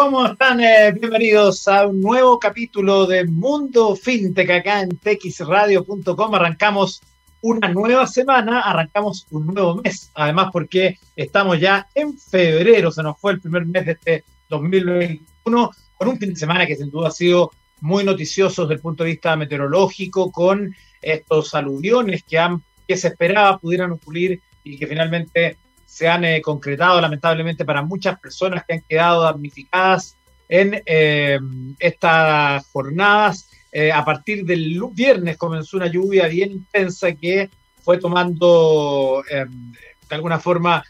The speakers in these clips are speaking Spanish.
¿Cómo están? Eh, bienvenidos a un nuevo capítulo de Mundo FinTech acá en texradio.com. Arrancamos una nueva semana, arrancamos un nuevo mes, además porque estamos ya en febrero, se nos fue el primer mes de este 2021, con un fin de semana que sin duda ha sido muy noticioso desde el punto de vista meteorológico, con estos aluviones que, han, que se esperaba pudieran ocurrir y que finalmente se han eh, concretado lamentablemente para muchas personas que han quedado damnificadas en eh, estas jornadas. Eh, a partir del viernes comenzó una lluvia bien intensa que fue tomando de alguna forma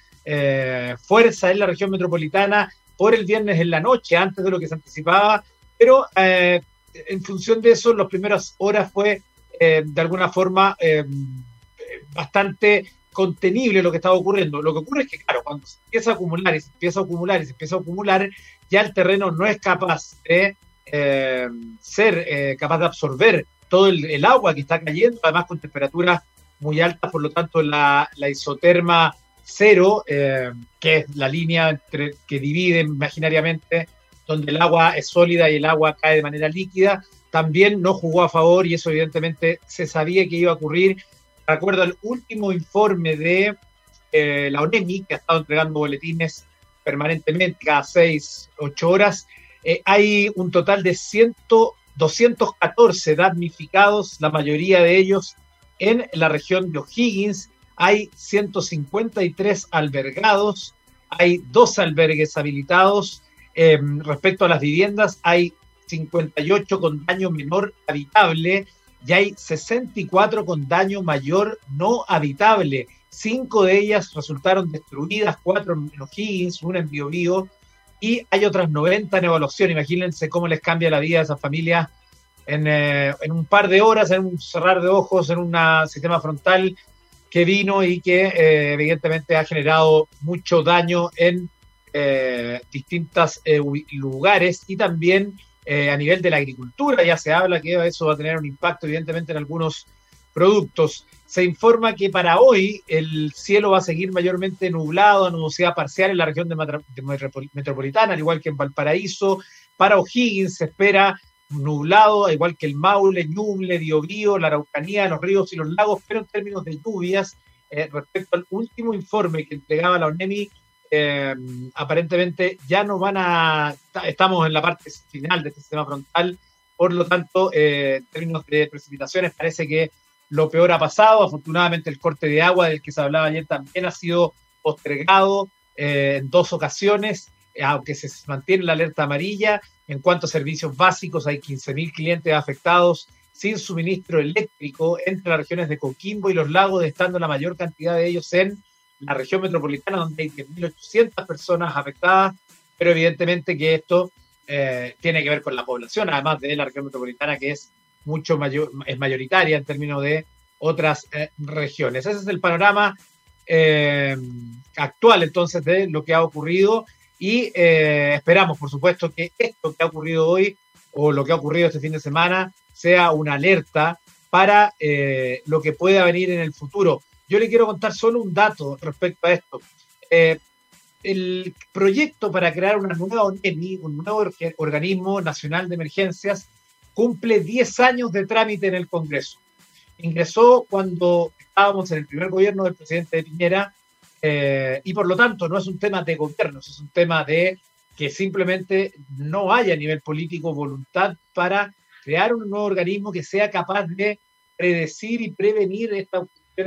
fuerza en la región metropolitana por el viernes en la noche, antes de lo que se anticipaba, pero en función de eso, las primeras horas fue de alguna forma bastante contenible lo que estaba ocurriendo. Lo que ocurre es que, claro, cuando se empieza a acumular y se empieza a acumular y se empieza a acumular, ya el terreno no es capaz de eh, ser eh, capaz de absorber todo el, agua que está cayendo, además con temperaturas muy altas, por lo tanto la, isoterma cero, eh, que es la línea que divide imaginariamente donde el agua es sólida y el agua cae de manera líquida, también no jugó a favor y eso evidentemente se sabía que iba a ocurrir acuerdo al último informe de eh, la ONEMI, que ha estado entregando boletines permanentemente cada seis, ocho horas, eh, hay un total de 100, 214 damnificados, la mayoría de ellos en la región de O'Higgins. Hay 153 albergados, hay dos albergues habilitados. Em, respecto a las viviendas, hay 58 con daño menor habitable ya hay 64 con daño mayor no habitable. Cinco de ellas resultaron destruidas, cuatro en O'Higgins, una en Biobío, y hay otras 90 en evaluación. Imagínense cómo les cambia la vida a esas familias en, eh, en, un par de horas, en un cerrar de ojos, en un sistema frontal que vino y que eh, evidentemente ha generado mucho daño en eh, distintos lugares y también eh, a nivel de la agricultura, ya se habla que eso va a tener un impacto evidentemente en algunos productos. Se informa que para hoy el cielo va a seguir mayormente nublado, a nubosidad parcial en la región de metropolitana, al igual que en Valparaíso. Para O'Higgins se espera nublado, al igual que el Maule, Ñuble, Biobío, la Araucanía, los ríos y los lagos, pero en términos de lluvias, eh, respecto al último informe que entregaba la ONEMI, eh, aparentemente ya no van a, estamos en la parte final de este sistema frontal, por lo tanto, eh, en términos de precipitaciones, parece que lo peor ha pasado. Afortunadamente, el corte de agua del que se hablaba ayer también ha sido postergado eh, en dos ocasiones, aunque se mantiene la alerta amarilla. En cuanto a servicios básicos, hay 15.000 clientes afectados sin suministro eléctrico entre las regiones de Coquimbo y los lagos, estando la mayor cantidad de ellos en la región metropolitana, donde hay 10.800 personas afectadas, pero evidentemente que esto eh, tiene que ver con la población, además de la región metropolitana, que es mucho mayor, es mayoritaria en términos de otras eh, regiones. Ese es el panorama eh, actual entonces de lo que ha ocurrido y esperamos, por supuesto, que esto que ha ocurrido hoy o lo que ha ocurrido este fin de semana sea una alerta para lo que pueda venir en el futuro. Yo le quiero contar solo un dato respecto a esto. Eh, el proyecto para crear una nueva ONEMI, un nuevo organismo nacional de emergencias, cumple 10 años de trámite en el Congreso. Ingresó cuando estábamos en el primer gobierno del presidente Piñera eh, y por lo tanto no es un tema de gobierno, es un tema de que simplemente no haya a nivel político voluntad para crear un nuevo organismo que sea capaz de predecir y prevenir esta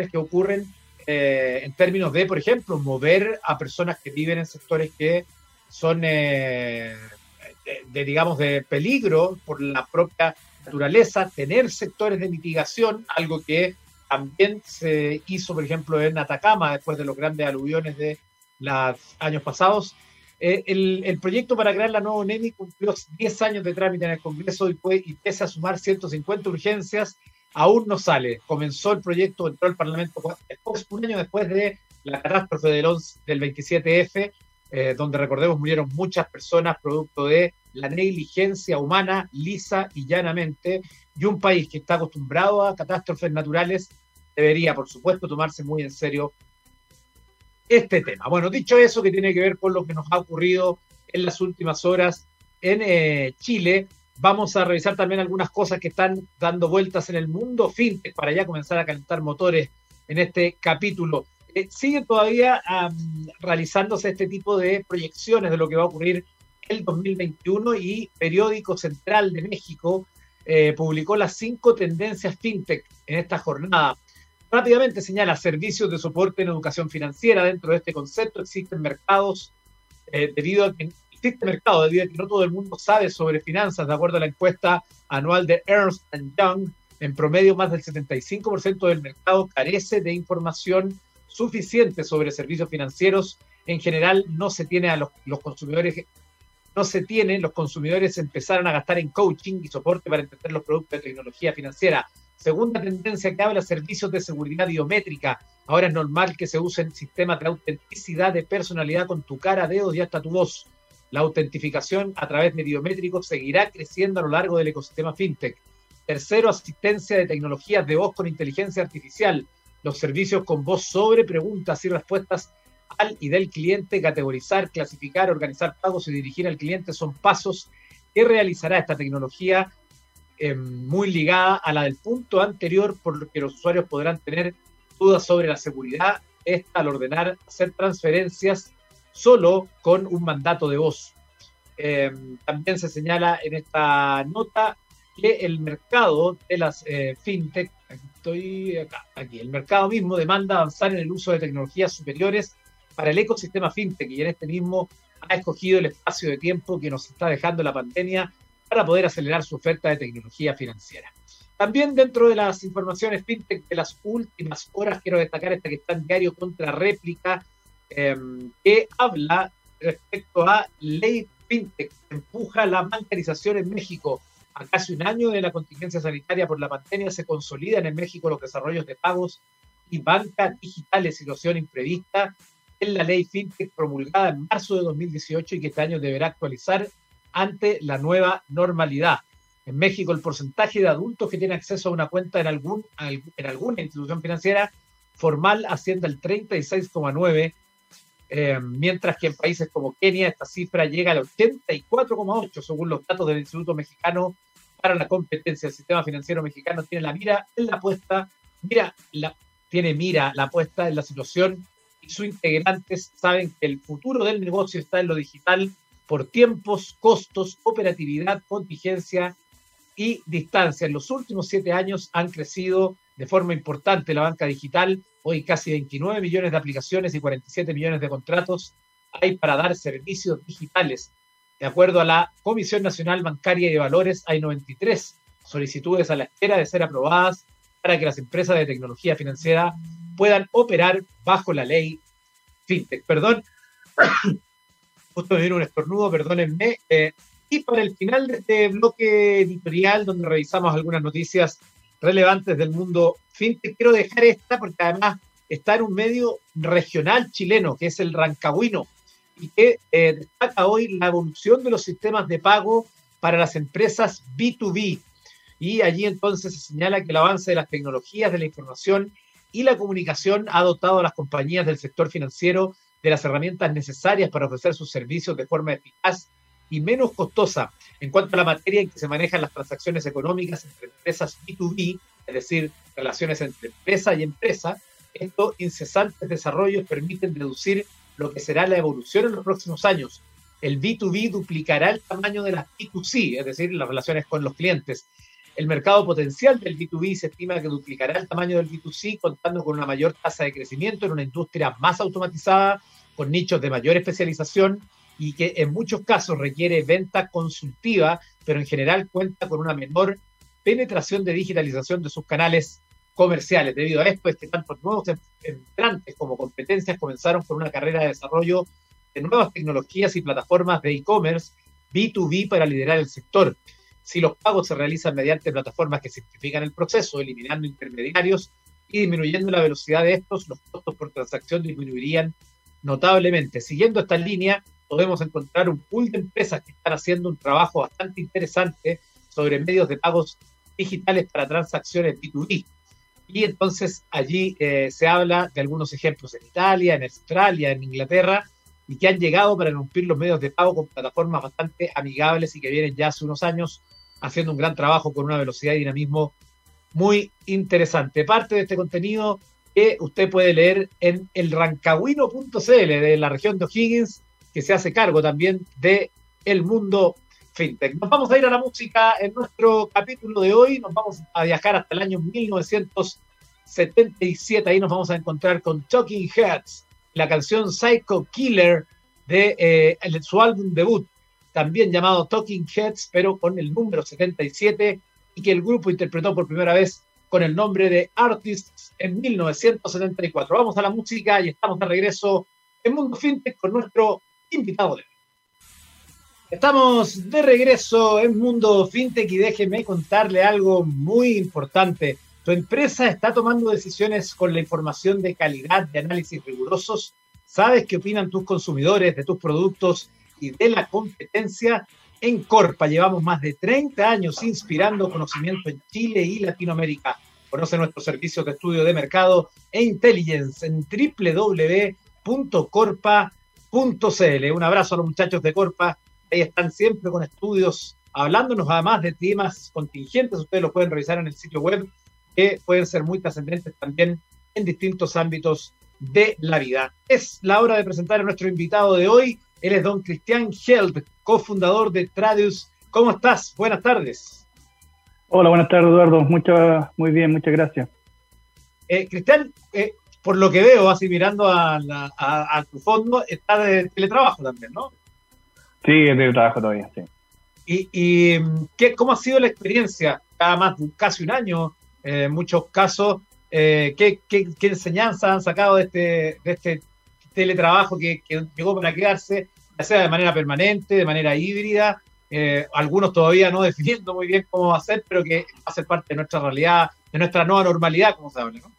que ocurren eh, en términos de, por ejemplo, mover a personas que viven en sectores que son, eh, de, digamos, de peligro por la propia naturaleza, tener sectores de mitigación, algo que también se hizo, por ejemplo, en Atacama después de los grandes aluviones de los años pasados. Eh, el, proyecto para crear la nueva NEMI cumplió 10 años de trámite en el Congreso y, fue, y pese a sumar 150 urgencias, aún no sale. Comenzó el proyecto, entró al Parlamento un año después de la catástrofe del, 11, del 27F, eh, donde recordemos murieron muchas personas producto de la negligencia humana lisa y llanamente, y un país que está acostumbrado a catástrofes naturales debería, por supuesto, tomarse muy en serio este tema. Bueno, dicho eso, que tiene que ver con lo que nos ha ocurrido en las últimas horas en eh, Chile. Vamos a revisar también algunas cosas que están dando vueltas en el mundo fintech para ya comenzar a calentar motores en este capítulo. Eh, sigue todavía realizándose este tipo de proyecciones de lo que va a ocurrir el 2021 y Periódico Central de México eh, publicó las cinco tendencias fintech en esta jornada. Rápidamente señala servicios de soporte en educación financiera. Dentro de este concepto existen mercados eh, debido a que existe mercado debido a que no todo el mundo sabe sobre finanzas. De acuerdo a la encuesta anual de Ernst Young, en promedio más del 75% del mercado carece de información suficiente sobre servicios financieros. En general no se tiene a los, los consumidores no se tiene, los consumidores empezaron a gastar en coaching y soporte para entender los productos de tecnología financiera. Segunda tendencia que habla, servicios de seguridad biométrica. Ahora es normal que se usen sistemas de autenticidad de personalidad con tu cara, dedos y hasta tu voz. La autentificación a través de biométricos seguirá creciendo a lo largo del ecosistema fintech. Tercero, asistencia de tecnologías de voz con inteligencia artificial. Los servicios con voz sobre preguntas y respuestas al y del cliente, categorizar, clasificar, organizar pagos y dirigir al cliente son pasos que realizará esta tecnología eh, muy ligada a la del punto anterior, por lo que los usuarios podrán tener dudas sobre la seguridad, esta al ordenar hacer transferencias solo con un mandato de voz. Eh, también se señala en esta nota que el mercado de las eh, fintech, estoy aquí, el mercado mismo demanda avanzar en el uso de tecnologías superiores para el ecosistema fintech y en este mismo ha escogido el espacio de tiempo que nos está dejando la pandemia para poder acelerar su oferta de tecnología financiera. También dentro de las informaciones fintech de las últimas horas, quiero destacar esta que está en diario contra réplica, em, que habla respecto a ley fintech que empuja la bancarización en México. A casi un año de la contingencia sanitaria por la pandemia se consolidan en México los desarrollos de pagos y banca digital situación imprevista en la ley FinTech promulgada en marzo de 2018 y que este año deberá actualizar ante la nueva normalidad. En México, el porcentaje de adultos que tienen acceso a una cuenta en, algún, en alguna institución financiera formal asciende al 36,9, eh, mientras que en países como Kenia esta cifra llega al 84,8, según los datos del Instituto Mexicano para la Competencia. El sistema financiero mexicano tiene la mira en la apuesta, mira, la, tiene mira la apuesta en la situación y sus integrantes saben que el futuro del negocio está en lo digital por tiempos, costos, operatividad, contingencia y distancia. En los últimos siete años han crecido de forma importante la banca digital. Hoy casi 29 millones de aplicaciones y 47 millones de contratos hay para dar servicios digitales. De acuerdo a la Comisión Nacional Bancaria y de Valores, hay 93 solicitudes a la espera de ser aprobadas para que las empresas de tecnología financiera puedan operar bajo la ley fintech. Perdón, justo me vino un estornudo, perdónenme. Eh, y para el final de este bloque editorial, donde revisamos algunas noticias relevantes del mundo fintech, quiero dejar esta porque además está en un medio regional chileno, que es el Rancagüino, y que eh, destaca hoy la evolución de los sistemas de pago para las empresas B2B. Y allí entonces se señala que el avance de las tecnologías de la información y la comunicación ha dotado a las compañías del sector financiero de las herramientas necesarias para ofrecer sus servicios de forma eficaz y menos costosa en cuanto a la materia en que se manejan las transacciones económicas entre empresas B2B, es decir, relaciones entre empresa y empresa. Estos incesantes desarrollos permiten reducir lo que será la evolución en los próximos años. El B2B duplicará el tamaño de las B2C, es decir, las relaciones con los clientes, el mercado potencial del B2B se estima que duplicará el tamaño del B2C, contando con una mayor tasa de crecimiento en una industria más automatizada, con nichos de mayor especialización y que en muchos casos requiere venta consultiva, pero en general cuenta con una menor penetración de digitalización de sus canales comerciales. Debido a esto, es que tanto nuevos entrantes como competencias comenzaron con una carrera de desarrollo de nuevas tecnologías y plataformas de e-commerce B2B para liderar el sector. Si los pagos se realizan mediante plataformas que simplifican el proceso, eliminando intermediarios y disminuyendo la velocidad de estos, los costos por transacción disminuirían notablemente. Siguiendo esta línea, podemos encontrar un pool de empresas que están haciendo un trabajo bastante interesante sobre medios de pagos digitales para transacciones B2B. Y entonces allí eh, se habla de algunos ejemplos en Italia, en Australia, en Inglaterra, y que han llegado para cumplir los medios de pago con plataformas bastante amigables y que vienen ya hace unos años haciendo un gran trabajo con una velocidad y dinamismo muy interesante. Parte de este contenido que usted puede leer en el rancagüino.cl de la región de O'Higgins, que se hace cargo también de el mundo fintech. Nos vamos a ir a la música en nuestro capítulo de hoy, nos vamos a viajar hasta el año 1977, ahí nos vamos a encontrar con Talking Heads, la canción Psycho Killer de eh, su álbum debut, también llamado Talking Heads, pero con el número 77, y que el grupo interpretó por primera vez con el nombre de Artists en 1974. Vamos a la música y estamos de regreso en Mundo Fintech con nuestro invitado de. Estamos de regreso en Mundo Fintech y déjeme contarle algo muy importante. Tu empresa está tomando decisiones con la información de calidad, de análisis rigurosos. ¿Sabes qué opinan tus consumidores de tus productos y de la competencia? En Corpa llevamos más de 30 años inspirando conocimiento en Chile y Latinoamérica. Conoce nuestros servicios de estudio de mercado e intelligence en www.corpa.cl. Un abrazo a los muchachos de Corpa. Ahí están siempre con estudios hablándonos además de temas contingentes. Ustedes lo pueden revisar en el sitio web que pueden ser muy trascendentes también en distintos ámbitos de la vida. Es la hora de presentar a nuestro invitado de hoy. Él es don Cristian Held, cofundador de Tradius. ¿Cómo estás? Buenas tardes. Hola, buenas tardes, Eduardo. Muchas, muy bien, muchas gracias. Eh, Cristian, eh, por lo que veo, así mirando a, tu fondo, está de teletrabajo también, ¿no? Sí, de teletrabajo todavía, sí. ¿Y, qué, cómo ha sido la experiencia? Cada más, casi un año, eh, en muchos casos, ¿qué, qué, qué enseñanzas han sacado de este, de este teletrabajo que, llegó para quedarse, ya sea de manera permanente, de manera híbrida, eh, algunos todavía no definiendo muy bien cómo va a ser, pero que va a ser parte de nuestra realidad, de nuestra nueva normalidad, como se habla, ¿no?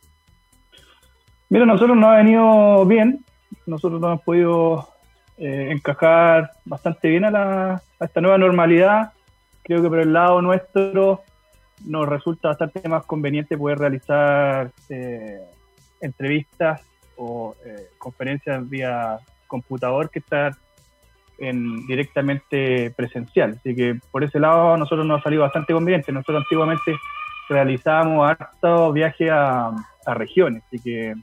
Mira, nosotros nos ha venido bien, nosotros nos hemos podido eh, encajar bastante bien a, la, a esta nueva normalidad. Creo que por el lado nuestro nos resulta bastante más conveniente poder realizar eh, entrevistas o eh, conferencias vía computador que estar en, directamente presencial. Así que por ese lado a nosotros nos ha salido bastante conveniente. Nosotros antiguamente realizábamos harto viaje a, regiones, así que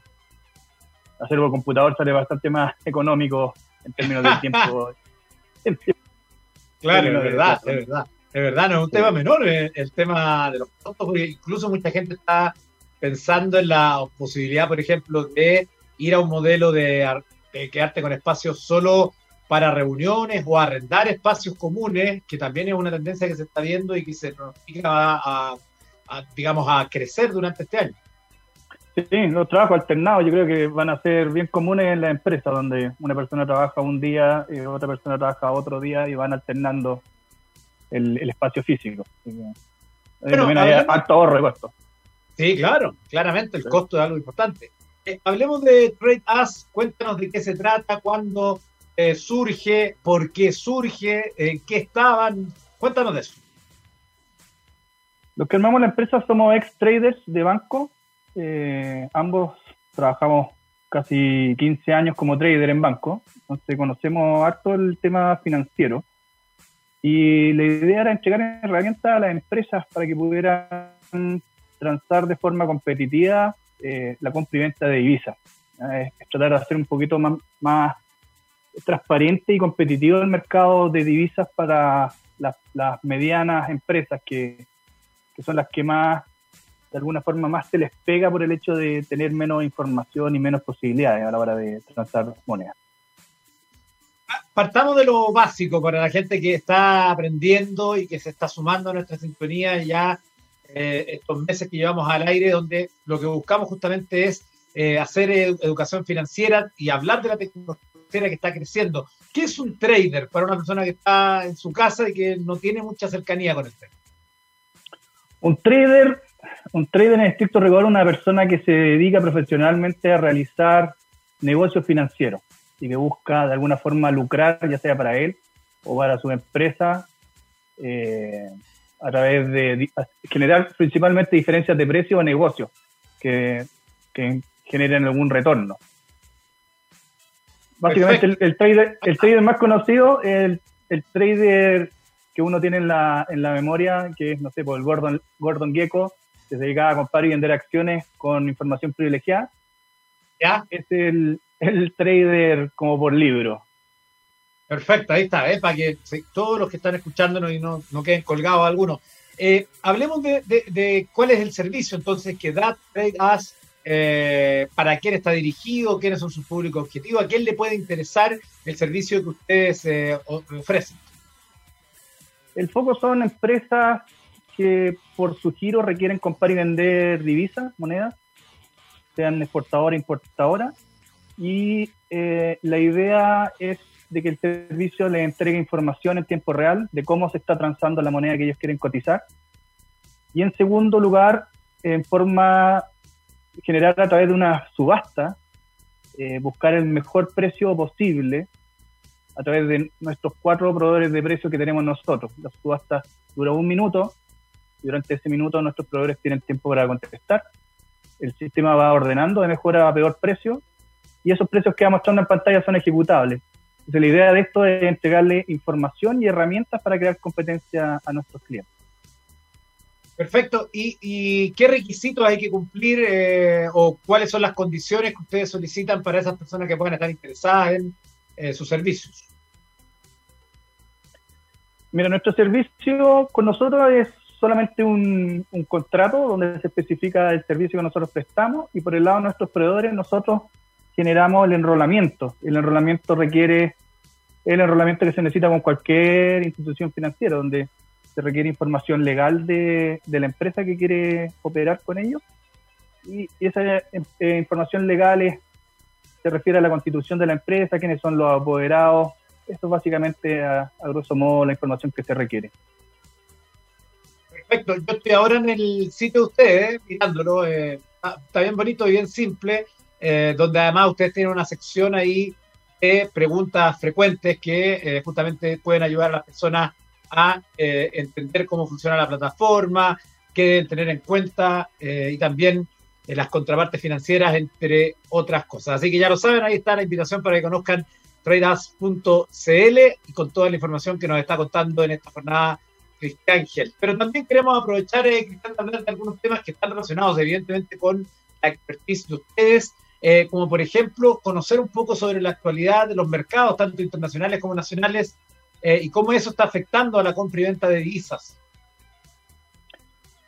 hacerlo por computador sale bastante más económico en términos del tiempo. claro, es verdad, es verdad. Es verdad, no es un tema menor el, el tema de los costos, porque incluso mucha gente está pensando en la posibilidad, por ejemplo, de ir a un modelo de, quedarte con espacios solo para reuniones o arrendar espacios comunes, que también es una tendencia que se está viendo y que se pronostica a, digamos, a crecer durante este año. Sí, los trabajos alternados yo creo que van a ser bien comunes en la empresa, donde una persona trabaja un día y otra persona trabaja otro día y van alternando el, espacio físico. también hay alto ahorro de costo. Sí, claro, claramente el costo es algo importante. Eh, hablemos de Trade Us, cuéntanos de qué se trata, cuándo eh, surge, por qué surge, en qué estaban, cuéntanos de eso. Los que armamos la empresa somos ex traders de banco, eh, ambos trabajamos casi 15 años como trader en banco, entonces conocemos harto el tema financiero y la idea era entregar herramientas a las empresas para que pudieran transar de forma competitiva eh, la compra y venta de divisas. Es, tratar de hacer un poquito más, más transparente y competitivo el mercado de divisas para las, medianas empresas que, son las que más, de alguna forma, más se les pega por el hecho de tener menos información y menos posibilidades a la hora de transar monedas. Partamos de lo básico para la gente que está aprendiendo y que se está sumando a nuestra sintonía ya eh, estos meses que llevamos al aire, donde lo que buscamos justamente es eh, hacer educación financiera y hablar de la tecnología que está creciendo. ¿Qué es un trader para una persona que está en su casa y que no tiene mucha cercanía con el tema? Un trader, un trader en estricto rigor, una persona que se dedica profesionalmente a realizar negocios financieros y que busca de alguna forma lucrar, ya sea para él o para su empresa, eh, a través de generar principalmente diferencias de precio o negocios que, generen algún retorno. Básicamente el, trader, el trader más conocido es el, trader que uno tiene en la, en la memoria, que es, no sé, por el Gordon, Gordon Gecko, que se dedicaba a comprar y vender acciones con información privilegiada. ¿Ya? Es el, el trader como por libro. Perfecto, ahí está, ¿eh? para que todos los que están escuchándonos y no, no queden colgados algunos. Eh, hablemos de, cuál es el servicio entonces que da Trade eh, para quién está dirigido, quiénes son sus públicos objetivos, a quién le puede interesar el servicio que ustedes eh, ofrecen. El foco son empresas que por su giro requieren comprar y vender divisas, monedas, sean exportadora, importadora, y eh, la idea es de que el servicio le entregue información en tiempo real de cómo se está transando la moneda que ellos quieren cotizar. Y en segundo lugar, en forma general a través de una subasta, eh, buscar el mejor precio posible a través de nuestros cuatro proveedores de precio que tenemos nosotros. La subasta dura un minuto durante ese minuto nuestros proveedores tienen tiempo para contestar. El sistema va ordenando de mejor a peor precio y esos precios que va mostrando en pantalla son ejecutables. Entonces, la idea de esto es entregarle información y herramientas para crear competencia a nuestros clientes. Perfecto. ¿Y, qué requisitos hay que cumplir eh, o cuáles son las condiciones que ustedes solicitan para esas personas que puedan estar interesadas en eh, sus servicios? Mira, nuestro servicio con nosotros es solamente un, contrato donde se especifica el servicio que nosotros prestamos y por el lado de nuestros proveedores nosotros generamos el enrolamiento. El enrolamiento requiere el enrolamiento que se necesita con cualquier institución financiera, donde se requiere información legal de, la empresa que quiere operar con ellos. Y, esa eh, información legal se refiere a la constitución de la empresa, quiénes son los apoderados. Esto es básicamente, a, grosso modo, la información que se requiere. Perfecto. Yo estoy ahora en el sitio de ustedes, mirándolo. Eh, está bien bonito y bien simple. Eh, donde además ustedes tienen una sección ahí de preguntas frecuentes que eh, justamente pueden ayudar a las personas a eh, entender cómo funciona la plataforma, qué deben tener en cuenta y también las contrapartes financieras, entre otras cosas. Así que ya lo saben, ahí está la invitación para que conozcan tradeas.cl y con toda la información que nos está contando en esta jornada Cristian Gel. Pero también queremos aprovechar, Cristian, hablar de algunos temas que están relacionados evidentemente con la expertise de ustedes eh, como por ejemplo conocer un poco sobre la actualidad de los mercados, tanto internacionales como nacionales, eh, y cómo eso está afectando a la compra y venta de divisas.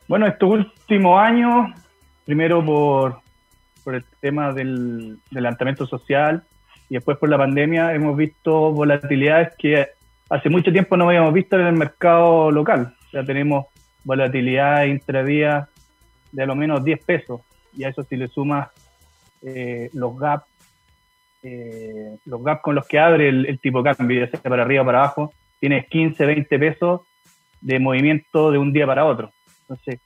Bueno, estos últimos años, primero por, por el tema del, levantamiento social y después por la pandemia, hemos visto volatilidades que hace mucho tiempo no habíamos visto en el mercado local. Ya tenemos volatilidad intradía de a lo menos 10 pesos, y a eso si le sumas eh, los gaps eh, los gaps con los que abre el, tipo de cambio, ya sea para arriba o para abajo, tienes 15, 20 pesos de movimiento de un día para otro. Entonces,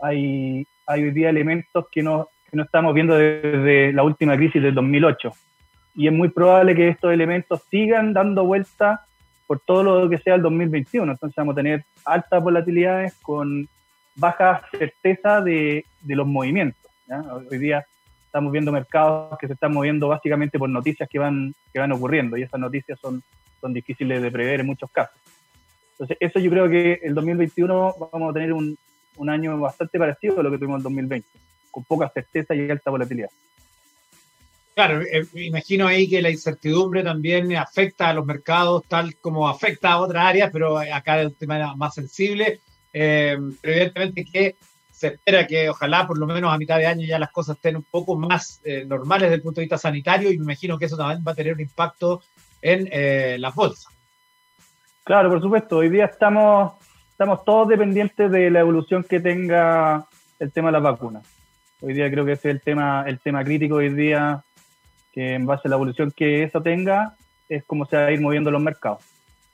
hay, hay hoy día elementos que no, que no estamos viendo desde la última crisis del 2008. Y es muy probable que estos elementos sigan dando vuelta por todo lo que sea el 2021. Entonces vamos a tener altas volatilidades con baja certeza de, los movimientos. Hoy día estamos viendo mercados que se están moviendo básicamente por noticias que van, que van ocurriendo y esas noticias son, son difíciles de prever en muchos casos. Entonces, eso yo creo que el 2021 vamos a tener un, un año bastante parecido a lo que tuvimos en 2020, con poca certeza y alta volatilidad. Claro, eh, imagino ahí que la incertidumbre también afecta a los mercados tal como afecta a otras áreas, pero acá es un tema más sensible. Eh, pero evidentemente que se espera que ojalá por lo menos a mitad de año ya las cosas estén un poco más eh, normales desde el punto de vista sanitario y me imagino que eso también va a tener un impacto en eh, las bolsas. Claro, por supuesto. Hoy día estamos, estamos todos dependientes de la evolución que tenga el tema de las vacunas. Hoy día creo que ese es el tema, el tema crítico hoy día, que en base a la evolución que eso tenga, es como se va a ir moviendo los mercados.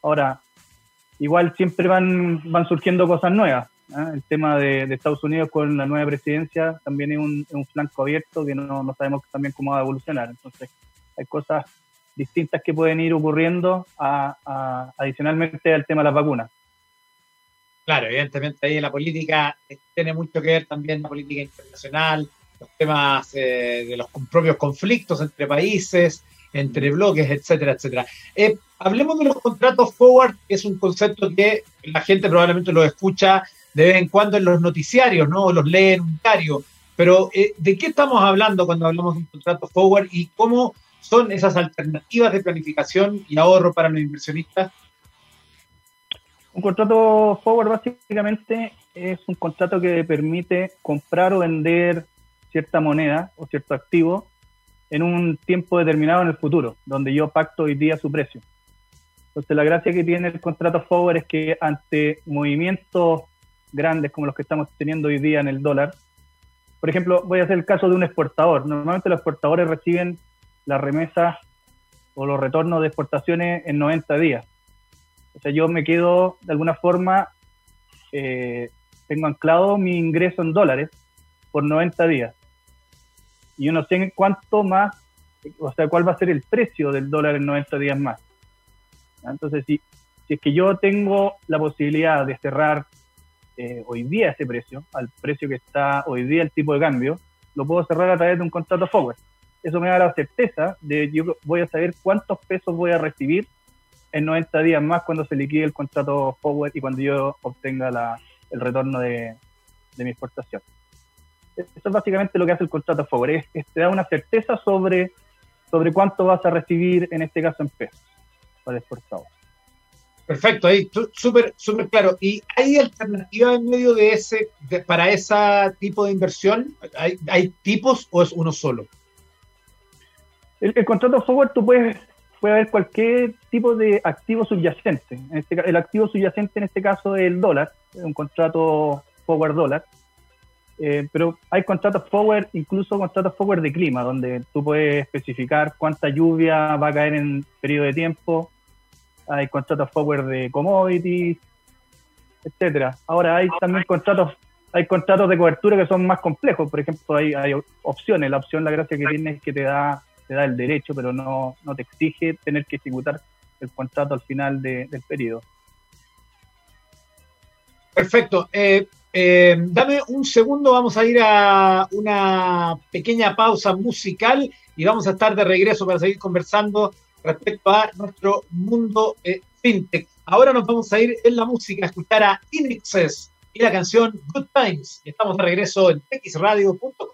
Ahora, igual siempre van, van surgiendo cosas nuevas. ¿ah? El tema de, Estados Unidos con la nueva presidencia también es un, flanco abierto que no, sabemos también cómo va a evolucionar. Entonces, hay cosas distintas que pueden ir ocurriendo adicionalmente al tema de las vacunas. Claro, evidentemente ahí la política tiene mucho que ver también la política internacional, los temas eh, de los propios conflictos entre países, entre bloques, etcétera, etcétera. Eh, hablemos de los contratos forward, que es un concepto que la gente probablemente lo escucha de vez en cuando en los noticiarios, ¿no? Los lee en un diario. Pero, eh, ¿de qué estamos hablando cuando hablamos de un contrato forward y cómo son esas alternativas de planificación y ahorro para los inversionistas? Un contrato forward básicamente es un contrato que permite comprar o vender cierta moneda o cierto activo en un tiempo determinado en el futuro, donde yo pacto hoy día su precio. Entonces la gracia que tiene el contrato forward es que ante movimientos grandes como los que estamos teniendo hoy día en el dólar, por ejemplo, voy a hacer el caso de un exportador. Normalmente los exportadores reciben las remesas o los retornos de exportaciones en 90 días. O sea, yo me quedo de alguna forma, eh, tengo anclado mi ingreso en dólares por 90 días. Y yo no sé cuánto más, o sea, cuál va a ser el precio del dólar en 90 días más. Entonces, si, si es que yo tengo la posibilidad de cerrar eh, hoy día ese precio, al precio que está hoy día el tipo de cambio, lo puedo cerrar a través de un contrato forward. Eso me da la certeza de yo voy a saber cuántos pesos voy a recibir en 90 días más cuando se liquide el contrato forward y cuando yo obtenga la, el retorno de, de, mi exportación. Eso es básicamente lo que hace el contrato forward, es, te da una certeza sobre, sobre cuánto vas a recibir, en este caso en pesos, para el exportador. Perfecto, ahí súper súper claro. ¿Y hay alternativas en medio de ese, para ese tipo de inversión? ¿Hay, ¿Hay, tipos o es uno solo? El, contrato forward tú puedes, puede haber cualquier tipo de activo subyacente. Este el activo subyacente en este caso es el dólar, es un contrato forward dólar. Eh, pero hay contratos forward, incluso contratos forward de clima, donde tú puedes especificar cuánta lluvia va a caer en periodo de tiempo, hay contratos forward de commodities, etcétera. Ahora hay también contratos hay contratos de cobertura que son más complejos, por ejemplo, hay, hay opciones, la opción, la gracia que tiene es que te da, te da el derecho, pero no, no te exige tener que ejecutar el contrato al final del periodo. Perfecto. Eh, eh, dame un segundo, vamos a ir a una pequeña pausa musical y vamos a estar de regreso para seguir conversando respecto a nuestro mundo fintech. Ahora nos vamos a ir en la música a escuchar a Inexes y la canción Good Times. Estamos de regreso en xradio.com.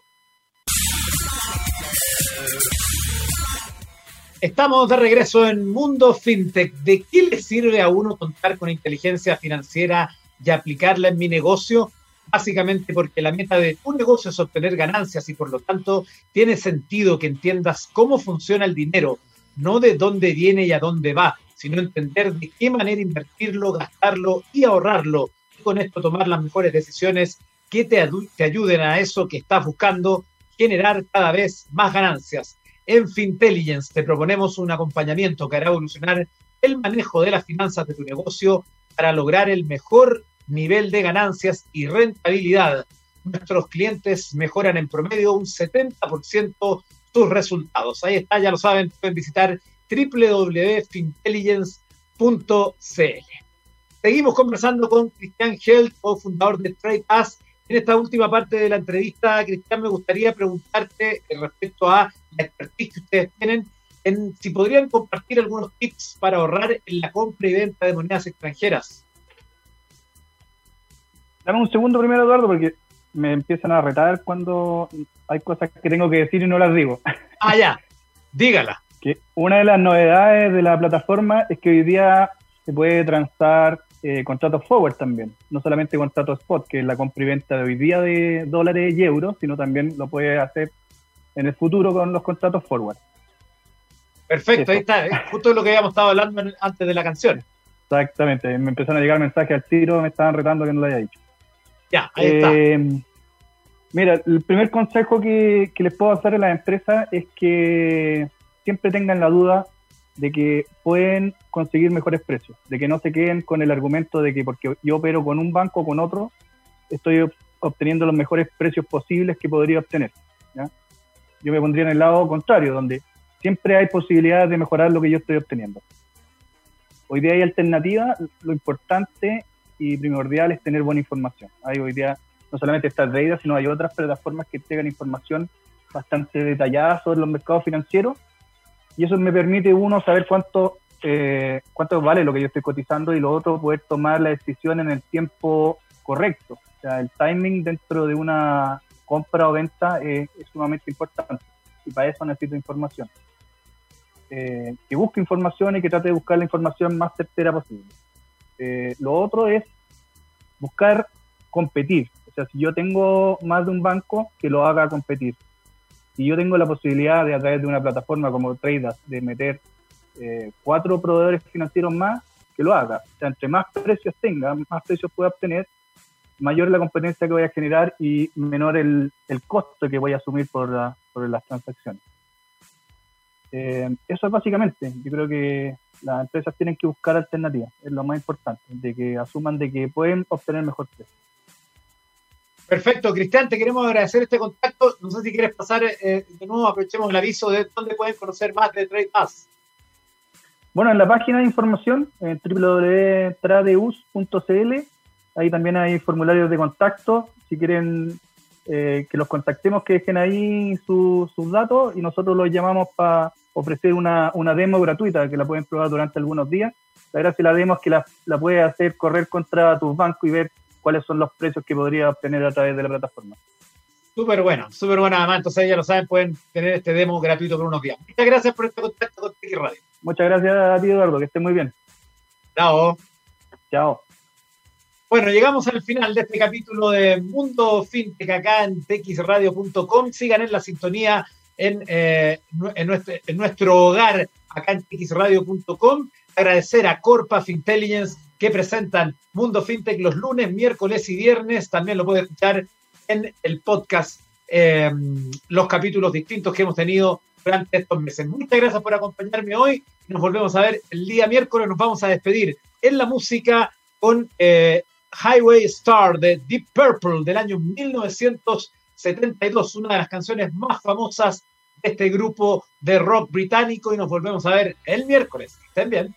Estamos de regreso en Mundo FinTech. ¿De qué le sirve a uno contar con inteligencia financiera y aplicarla en mi negocio? Básicamente porque la meta de tu negocio es obtener ganancias y por lo tanto tiene sentido que entiendas cómo funciona el dinero, no de dónde viene y a dónde va, sino entender de qué manera invertirlo, gastarlo y ahorrarlo. Y con esto tomar las mejores decisiones que te, te ayuden a eso que estás buscando, generar cada vez más ganancias. En Fintelligence te proponemos un acompañamiento que hará evolucionar el manejo de las finanzas de tu negocio para lograr el mejor nivel de ganancias y rentabilidad. Nuestros clientes mejoran en promedio un 70% tus resultados. Ahí está, ya lo saben, pueden visitar www.fintelligence.cl. Seguimos conversando con Cristian Held, fundador de TradePass. En esta última parte de la entrevista, Cristian, me gustaría preguntarte respecto a la expertise que ustedes tienen, en si podrían compartir algunos tips para ahorrar en la compra y venta de monedas extranjeras. Dame un segundo primero, Eduardo, porque me empiezan a retar cuando hay cosas que tengo que decir y no las digo. Ah, ya, dígala. Que una de las novedades de la plataforma es que hoy día se puede transar eh, contratos forward también, no solamente contratos spot, que es la compra y venta de hoy día de dólares y euros, sino también lo puede hacer en el futuro con los contratos forward. Perfecto, ahí está, justo lo que habíamos estado hablando antes de la canción. Exactamente, me empezaron a llegar mensajes al tiro, me estaban retando que no lo haya dicho. Ya, ahí está. Eh, mira, el primer consejo que, les puedo hacer a las empresas es que siempre tengan la duda de que pueden conseguir mejores precios, de que no se queden con el argumento de que porque yo opero con un banco o con otro, estoy obteniendo los mejores precios posibles que podría obtener. Yo me pondría en el lado contrario, donde siempre hay posibilidades de mejorar lo que yo estoy obteniendo. Hoy día hay alternativas, lo importante y primordial es tener buena información. Hay hoy día no solamente está Trader, sino hay otras plataformas que entregan información bastante detallada sobre los mercados financieros y eso me permite uno saber cuánto, eh, cuánto vale lo que yo estoy cotizando y lo otro poder tomar la decisión en el tiempo correcto. O sea, el timing dentro de una compra o venta es, sumamente importante y para eso necesito información. Eh, que busque información y que trate de buscar la información más certera posible. Eh, lo otro es buscar competir. O sea, si yo tengo más de un banco, que lo haga competir. Si yo tengo la posibilidad de a través de una plataforma como Tradas de meter eh, cuatro proveedores financieros más, que lo haga. O sea, entre más precios tenga, más precios pueda obtener, mayor la competencia que voy a generar y menor el, el costo que voy a asumir por, por las transacciones. Eh, eso es básicamente, yo creo que las empresas tienen que buscar alternativas, es lo más importante, de que asuman de que pueden obtener mejor precio. Perfecto, Cristian, te queremos agradecer este contacto. No sé si quieres pasar eh, de nuevo, aprovechemos el aviso de dónde pueden conocer más de Trade Pass. Bueno, en la página de información, eh, www.tradeus.cl, ahí también hay formularios de contacto. Si quieren eh, que los contactemos, que dejen ahí sus datos y nosotros los llamamos para ofrecer una, una, demo gratuita que la pueden probar durante algunos días. La gracia de la demo es que la, la puedes hacer correr contra tus bancos y ver cuáles son los precios que podría obtener a través de la plataforma. Súper bueno, súper bueno además, entonces ya lo saben, pueden tener este demo gratuito por unos días. Muchas gracias por este contacto con Tiki Radio. Muchas gracias a ti, Eduardo, que esté muy bien. Chao. Chao. Bueno, llegamos al final de este capítulo de Mundo Fintech acá en txradio.com. Sigan en la sintonía en, eh, en, nuestro, hogar acá en txradio.com. Agradecer a Corpa Fintelligence que presentan Mundo Fintech los lunes, miércoles y viernes. También lo puede escuchar en el podcast, eh, los capítulos distintos que hemos tenido durante estos meses. Muchas gracias por acompañarme hoy. Nos volvemos a ver el día miércoles. Nos vamos a despedir en la música con eh, Highway Star de Deep Purple del año 1972, una de las canciones más famosas de este grupo de rock británico. Y nos volvemos a ver el miércoles. Estén bien.